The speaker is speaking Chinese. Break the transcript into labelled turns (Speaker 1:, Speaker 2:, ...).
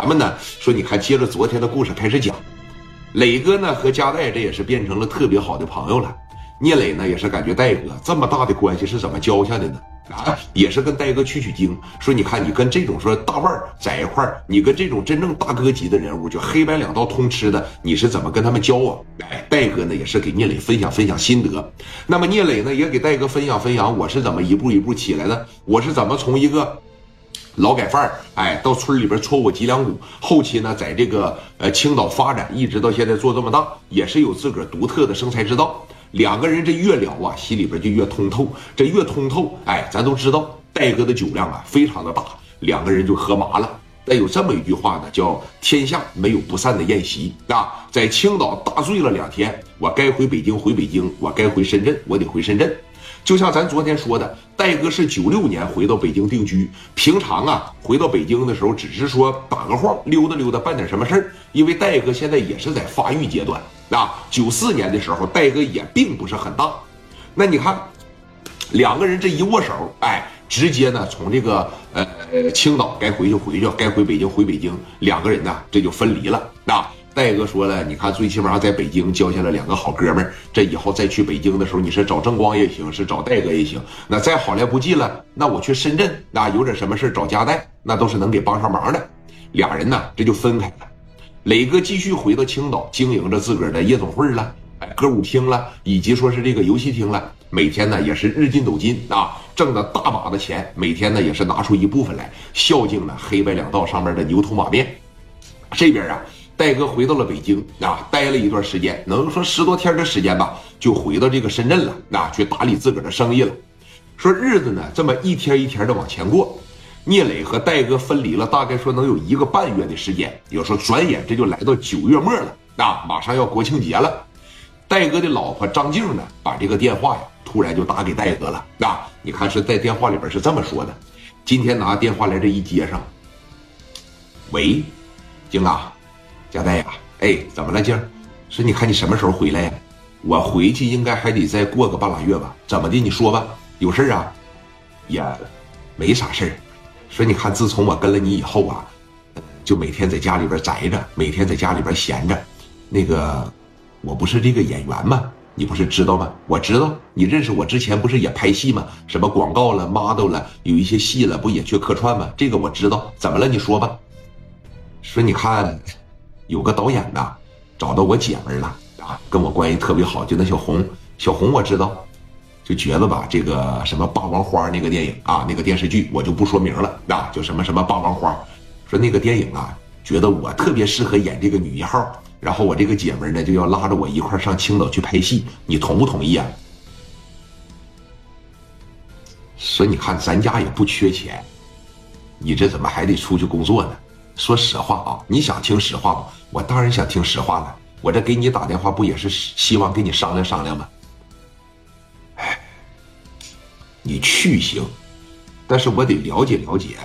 Speaker 1: 咱们呢说，你看，接着昨天的故事开始讲，磊哥呢和加代这也是变成了特别好的朋友了。聂磊呢也是感觉戴哥这么大的关系是怎么交下的呢？啊，也是跟戴哥取取经，说你看你跟这种说大腕在一块儿，你跟这种真正大哥级的人物，就黑白两道通吃的，你是怎么跟他们交往？哎，戴哥呢也是给聂磊分享分享心得。那么聂磊呢也给戴哥分享分享，我是怎么一步一步起来的，我是怎么从一个。劳改犯哎，到村里边戳我脊梁骨，后期呢，在这个呃青岛发展，一直到现在做这么大，也是有自个儿独特的生财之道。两个人这越聊啊，心里边就越通透，这越通透，哎，咱都知道戴哥的酒量啊非常的大，两个人就喝麻了。但有这么一句话呢，叫天下没有不散的宴席啊，在青岛大醉了两天，我该回北京回北京，我该回深圳，我得回深圳。就像咱昨天说的，戴哥是九六年回到北京定居。平常啊，回到北京的时候，只是说打个晃、溜达溜达，办点什么事儿。因为戴哥现在也是在发育阶段啊。九四年的时候，戴哥也并不是很大。那你看，两个人这一握手，哎，直接呢从这个呃青岛该回去回去，该回北京回北京，两个人呢这就分离了啊。戴哥说了，你看，最起码在北京交下了两个好哥们儿，这以后再去北京的时候，你是找正光也行，是找戴哥也行。那再好来不济了，那我去深圳，那有点什么事找加代，那都是能给帮上忙的。俩人呢，这就分开了。磊哥继续回到青岛，经营着自个儿的夜总会了，哎，歌舞厅了，以及说是这个游戏厅了。每天呢，也是日进斗金啊，挣的大把的钱。每天呢，也是拿出一部分来孝敬了黑白两道上面的牛头马面。这边啊。戴哥回到了北京啊，待了一段时间，能说十多天的时间吧，就回到这个深圳了啊，去打理自个儿的生意了。说日子呢，这么一天一天的往前过。聂磊和戴哥分离了，大概说能有一个半月的时间。有时候转眼这就来到九月末了啊，马上要国庆节了。戴哥的老婆张静呢，把这个电话呀，突然就打给戴哥了啊。你看是在电话里边是这么说的：今天拿电话来这一接上，喂，静啊。贾代呀，哎，怎么了，静？说你看你什么时候回来呀？我回去应该还得再过个半拉月吧？怎么的？你说吧，有事啊？也没啥事儿。说你看，自从我跟了你以后啊，就每天在家里边宅着，每天在家里边闲着。那个，我不是这个演员吗？你不是知道吗？我知道，你认识我之前不是也拍戏吗？什么广告了、model 了，有一些戏了，不也去客串吗？这个我知道。怎么了？你说吧。说你看。有个导演呢，找到我姐们了啊，跟我关系特别好，就那小红，小红我知道，就觉得吧，这个什么霸王花那个电影啊，那个电视剧我就不说名了啊，就什么什么霸王花，说那个电影啊，觉得我特别适合演这个女一号，然后我这个姐们呢就要拉着我一块上青岛去拍戏，你同不同意啊？说你看咱家也不缺钱，你这怎么还得出去工作呢？说实话啊，你想听实话吗？我当然想听实话了。我这给你打电话，不也是希望跟你商量商量吗？哎，你去行，但是我得了解了解